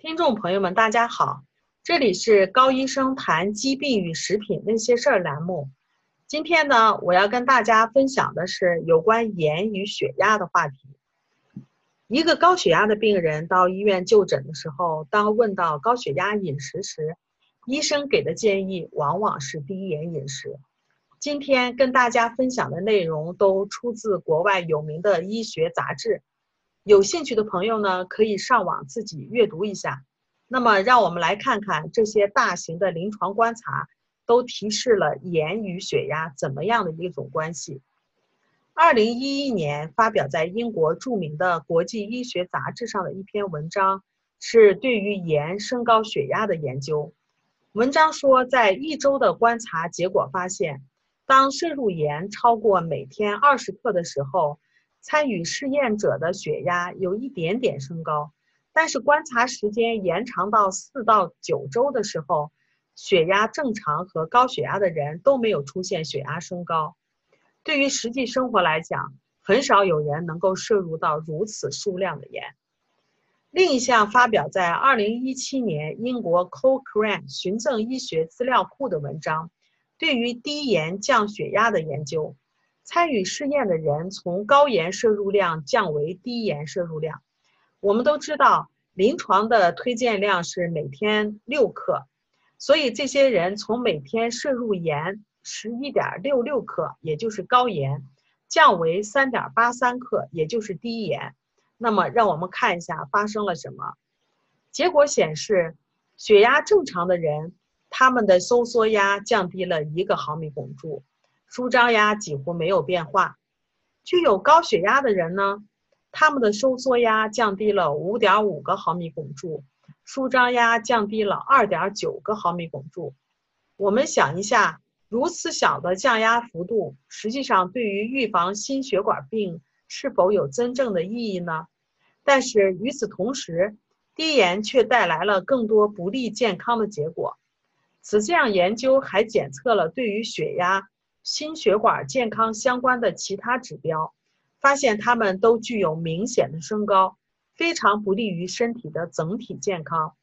听众朋友们，大家好，这里是高医生谈疾病与食品那些事儿栏目。今天呢，我要跟大家分享的是有关盐与血压的话题。一个高血压的病人到医院就诊的时候，当问到高血压饮食时，医生给的建议往往是低盐饮食。今天跟大家分享的内容都出自国外有名的医学杂志。有兴趣的朋友呢，可以上网自己阅读一下。那么，让我们来看看这些大型的临床观察都提示了盐与血压怎么样的一种关系。二零一一年发表在英国著名的国际医学杂志上的一篇文章，是对于盐升高血压的研究。文章说，在一周的观察结果发现，当摄入盐超过每天二十克的时候。参与试验者的血压有一点点升高，但是观察时间延长到四到九周的时候，血压正常和高血压的人都没有出现血压升高。对于实际生活来讲，很少有人能够摄入到如此数量的盐。另一项发表在二零一七年英国 Cochrane 循证医学资料库的文章，对于低盐降血压的研究。参与试验的人从高盐摄入量降为低盐摄入量。我们都知道，临床的推荐量是每天六克，所以这些人从每天摄入盐十一点六六克，也就是高盐，降为三点八三克，也就是低盐。那么，让我们看一下发生了什么。结果显示，血压正常的人，他们的收缩压降低了一个毫米汞柱。舒张压几乎没有变化，具有高血压的人呢，他们的收缩压降低了五点五个毫米汞柱，舒张压降低了二点九个毫米汞柱。我们想一下，如此小的降压幅度，实际上对于预防心血管病是否有真正的意义呢？但是与此同时，低盐却带来了更多不利健康的结果。此项研究还检测了对于血压。心血管健康相关的其他指标，发现它们都具有明显的升高，非常不利于身体的整体健康。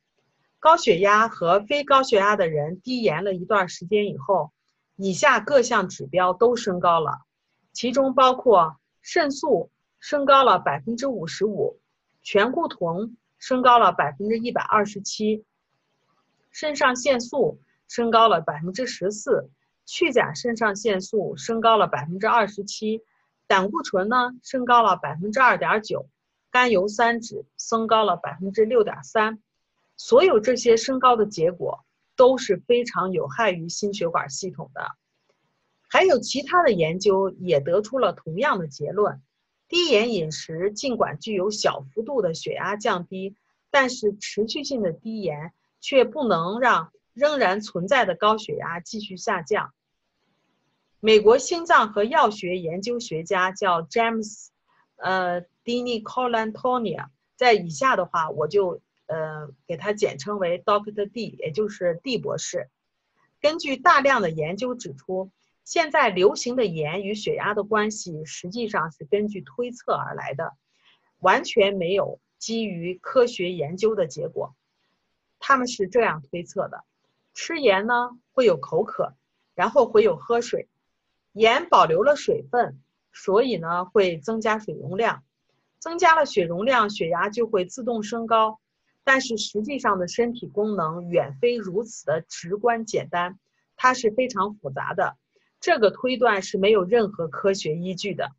高血压和非高血压的人低盐了一段时间以后，以下各项指标都升高了，其中包括肾素升高了百分之五十五，醛固酮升高了百分之一百二十七，肾上腺素升高了百分之十四。去甲肾上腺素升高了百分之二十七，胆固醇呢升高了百分之二点九，甘油三酯升高了百分之六点三，所有这些升高的结果都是非常有害于心血管系统的。还有其他的研究也得出了同样的结论：低盐饮食尽管具有小幅度的血压降低，但是持续性的低盐却不能让。仍然存在的高血压继续下降。美国心脏和药学研究学家叫 James，呃，Dini c o l a n t o n i a 在以下的话我就呃给他简称为 Doctor D，也就是 D 博士。根据大量的研究指出，现在流行的盐与血压的关系实际上是根据推测而来的，完全没有基于科学研究的结果。他们是这样推测的。吃盐呢会有口渴，然后会有喝水，盐保留了水分，所以呢会增加水容量，增加了血容量，血压就会自动升高。但是实际上的身体功能远非如此的直观简单，它是非常复杂的。这个推断是没有任何科学依据的。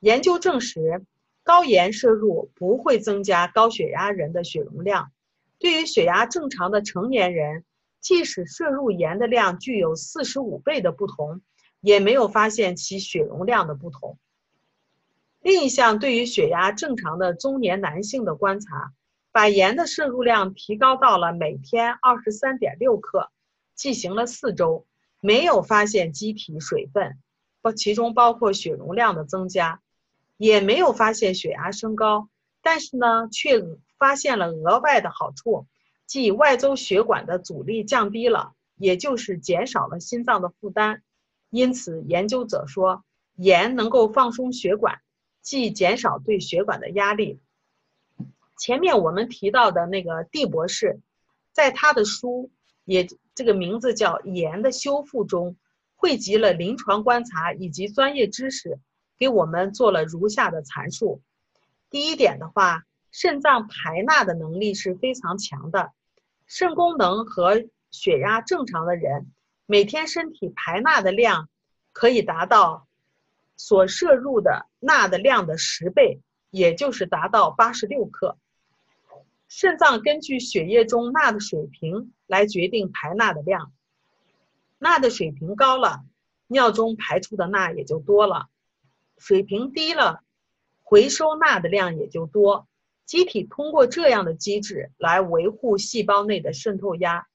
研究证实，高盐摄入不会增加高血压人的血容量，对于血压正常的成年人。即使摄入盐的量具有四十五倍的不同，也没有发现其血容量的不同。另一项对于血压正常的中年男性的观察，把盐的摄入量提高到了每天二十三点六克，进行了四周，没有发现机体水分，包其中包括血容量的增加，也没有发现血压升高，但是呢，却发现了额外的好处。即外周血管的阻力降低了，也就是减少了心脏的负担。因此，研究者说，盐能够放松血管，即减少对血管的压力。前面我们提到的那个蒂博士，在他的书也这个名字叫《盐的修复》中，汇集了临床观察以及专业知识，给我们做了如下的阐述。第一点的话，肾脏排钠的能力是非常强的，肾功能和血压正常的人，每天身体排钠的量可以达到所摄入的钠的量的十倍，也就是达到八十六克。肾脏根据血液中钠的水平来决定排钠的量，钠的水平高了，尿中排出的钠也就多了；水平低了，回收钠的量也就多。机体通过这样的机制来维护细胞内的渗透压。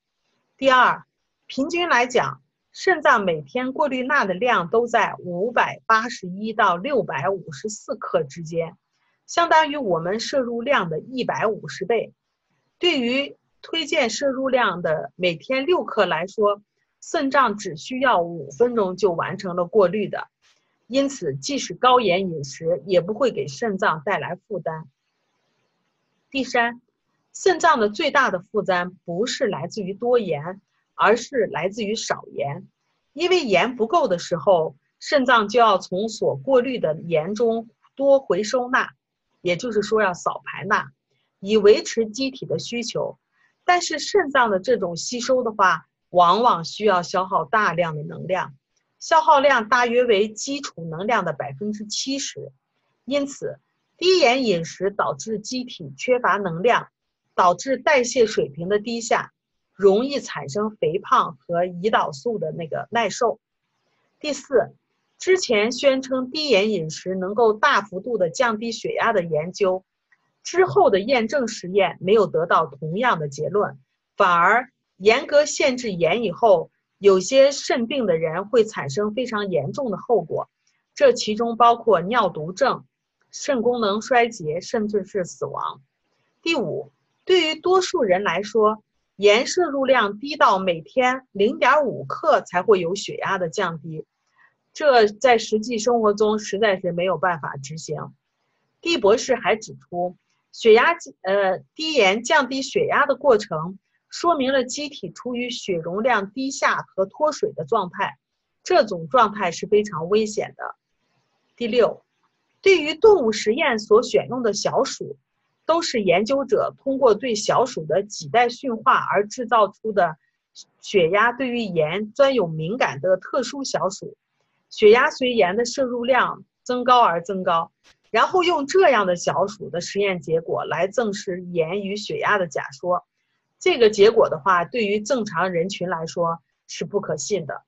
第二，平均来讲，肾脏每天过滤钠的量都在五百八十一到六百五十四克之间。相当于我们摄入量的一百五十倍。对于推荐摄入量的每天六克来说，肾脏只需要五分钟就完成了过滤的。因此，即使高盐饮食也不会给肾脏带来负担。第三，肾脏的最大的负担不是来自于多盐，而是来自于少盐。因为盐不够的时候，肾脏就要从所过滤的盐中多回收钠。也就是说，要少排钠，以维持机体的需求。但是肾脏的这种吸收的话，往往需要消耗大量的能量，消耗量大约为基础能量的百分之七十。因此，低盐饮食导致机体缺乏能量，导致代谢水平的低下，容易产生肥胖和胰岛素的那个耐受。第四。之前宣称低盐饮食能够大幅度的降低血压的研究，之后的验证实验没有得到同样的结论，反而严格限制盐以后，有些肾病的人会产生非常严重的后果，这其中包括尿毒症、肾功能衰竭，甚至是死亡。第五，对于多数人来说，盐摄入量低到每天零点五克才会有血压的降低。这在实际生活中实在是没有办法执行。D 博士还指出，血压呃低盐降低血压的过程，说明了机体处于血容量低下和脱水的状态，这种状态是非常危险的。第六，对于动物实验所选用的小鼠，都是研究者通过对小鼠的几代驯化而制造出的血压对于盐专有敏感的特殊小鼠。血压随盐的摄入量增高而增高，然后用这样的小鼠的实验结果来证实盐与血压的假说，这个结果的话，对于正常人群来说是不可信的。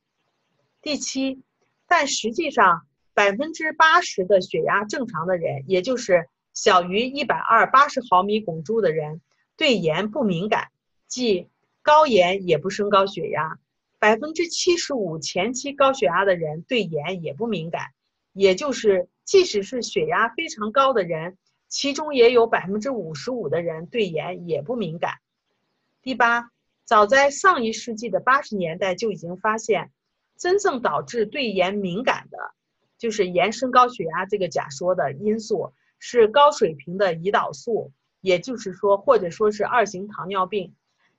第七，但实际上百分之八十的血压正常的人，也就是小于一百二八十毫米汞柱的人，对盐不敏感，即高盐也不升高血压。百分之七十五前期高血压的人对盐也不敏感，也就是即使是血压非常高的人，其中也有百分之五十五的人对盐也不敏感。第八，早在上一世纪的八十年代就已经发现，真正导致对盐敏感的，就是延伸高血压这个假说的因素是高水平的胰岛素，也就是说，或者说是二型糖尿病。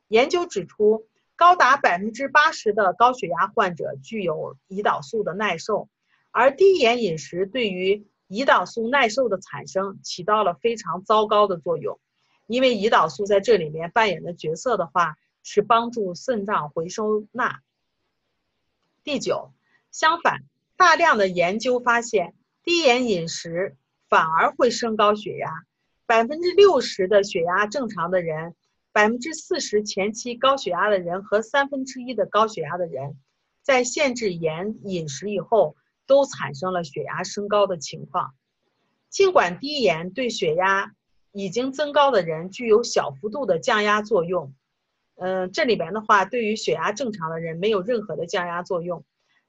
研究指出。高达百分之八十的高血压患者具有胰岛素的耐受，而低盐饮食对于胰岛素耐受的产生起到了非常糟糕的作用，因为胰岛素在这里面扮演的角色的话是帮助肾脏回收钠。第九，相反，大量的研究发现，低盐饮食反而会升高血压，百分之六十的血压正常的人。百分之四十前期高血压的人和三分之一的高血压的人，在限制盐饮食以后，都产生了血压升高的情况。尽管低盐对血压已经增高的人具有小幅度的降压作用，嗯，这里边的话对于血压正常的人没有任何的降压作用。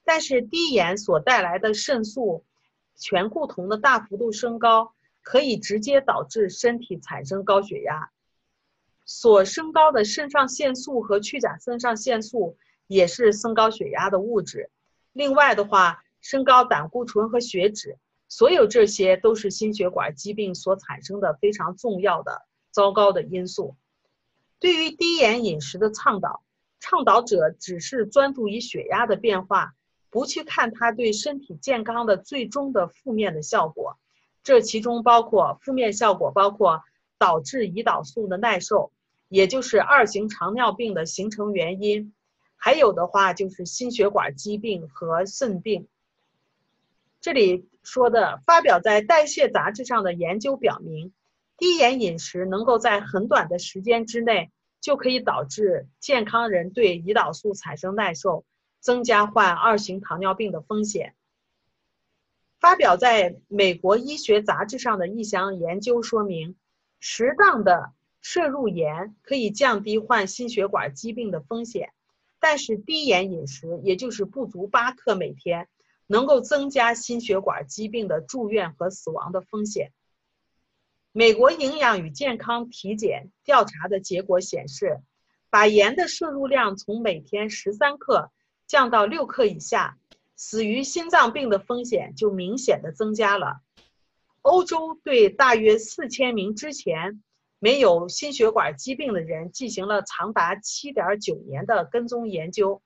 但是低盐所带来的肾素醛固酮的大幅度升高，可以直接导致身体产生高血压。所升高的肾上腺素和去甲肾上腺素也是升高血压的物质。另外的话，升高胆固醇和血脂，所有这些都是心血管疾病所产生的非常重要的糟糕的因素。对于低盐饮食的倡导，倡导者只是专注于血压的变化，不去看它对身体健康的最终的负面的效果。这其中包括负面效果，包括导致胰岛素的耐受，也就是二型糖尿病的形成原因。还有的话就是心血管疾病和肾病。这里说的发表在《代谢》杂志上的研究表明，低盐饮食能够在很短的时间之内就可以导致健康人对胰岛素产生耐受，增加患二型糖尿病的风险。发表在美国医学杂志上的一项研究说明，适当的摄入盐可以降低患心血管疾病的风险。但是低盐饮食，也就是不足八克每天，能够增加心血管疾病的住院和死亡的风险。美国营养与健康体检调查的结果显示，把盐的摄入量从每天十三克降到六克以下，死于心脏病的风险就明显的增加了。欧洲对大约四千名之前。没有心血管疾病的人进行了长达七点九年的跟踪研究，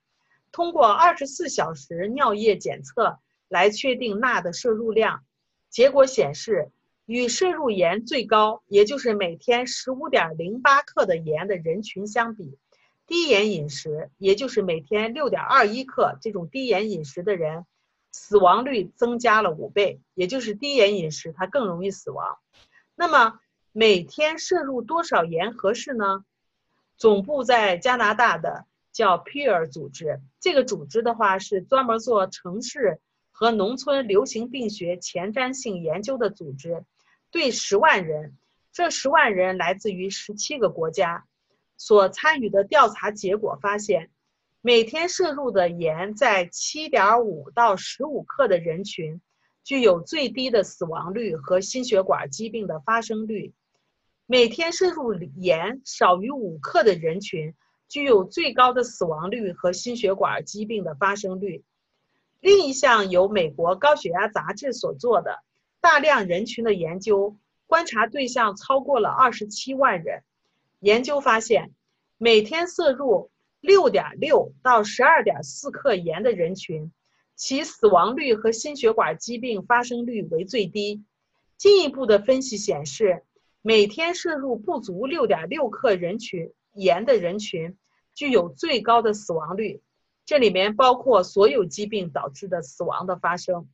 通过二十四小时尿液检测来确定钠的摄入量。结果显示，与摄入盐最高，也就是每天十五点零八克的盐的人群相比，低盐饮食，也就是每天六点二一克这种低盐饮食的人，死亡率增加了五倍。也就是低盐饮食它更容易死亡。那么。每天摄入多少盐合适呢？总部在加拿大的叫 Peer 组织，这个组织的话是专门做城市和农村流行病学前瞻性研究的组织。对十万人，这十万人来自于十七个国家，所参与的调查结果发现，每天摄入的盐在七点五到十五克的人群，具有最低的死亡率和心血管疾病的发生率。每天摄入盐少于五克的人群，具有最高的死亡率和心血管疾病的发生率。另一项由美国高血压杂志所做的大量人群的研究，观察对象超过了二十七万人。研究发现，每天摄入六点六到十二点四克盐的人群，其死亡率和心血管疾病发生率为最低。进一步的分析显示。每天摄入不足六点六克人群盐的人群，具有最高的死亡率。这里面包括所有疾病导致的死亡的发生。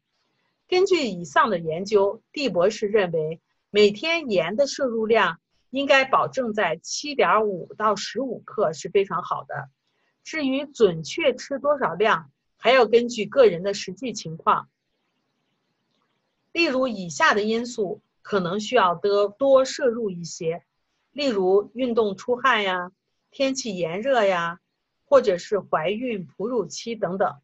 根据以上的研究，蒂博士认为，每天盐的摄入量应该保证在七点五到十五克是非常好的。至于准确吃多少量，还要根据个人的实际情况。例如以下的因素。可能需要得多摄入一些，例如运动出汗呀、天气炎热呀，或者是怀孕、哺乳期等等。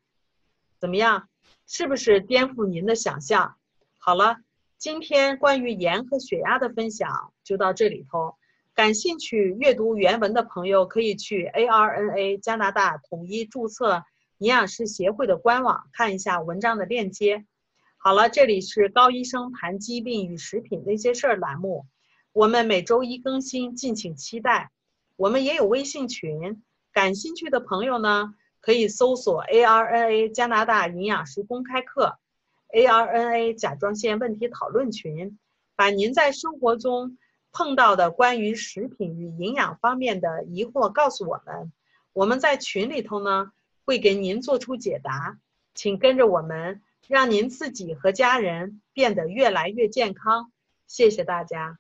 怎么样？是不是颠覆您的想象？好了，今天关于盐和血压的分享就到这里头。感兴趣阅读原文的朋友可以去 ARNA 加拿大统一注册营养师协会的官网看一下文章的链接。好了，这里是高医生谈疾病与食品那些事儿栏目，我们每周一更新，敬请期待。我们也有微信群，感兴趣的朋友呢，可以搜索 ARNA 加拿大营养师公开课，ARNA 甲状腺问题讨论群，把您在生活中碰到的关于食品与营养方面的疑惑告诉我们，我们在群里头呢会给您做出解答，请跟着我们。让您自己和家人变得越来越健康，谢谢大家。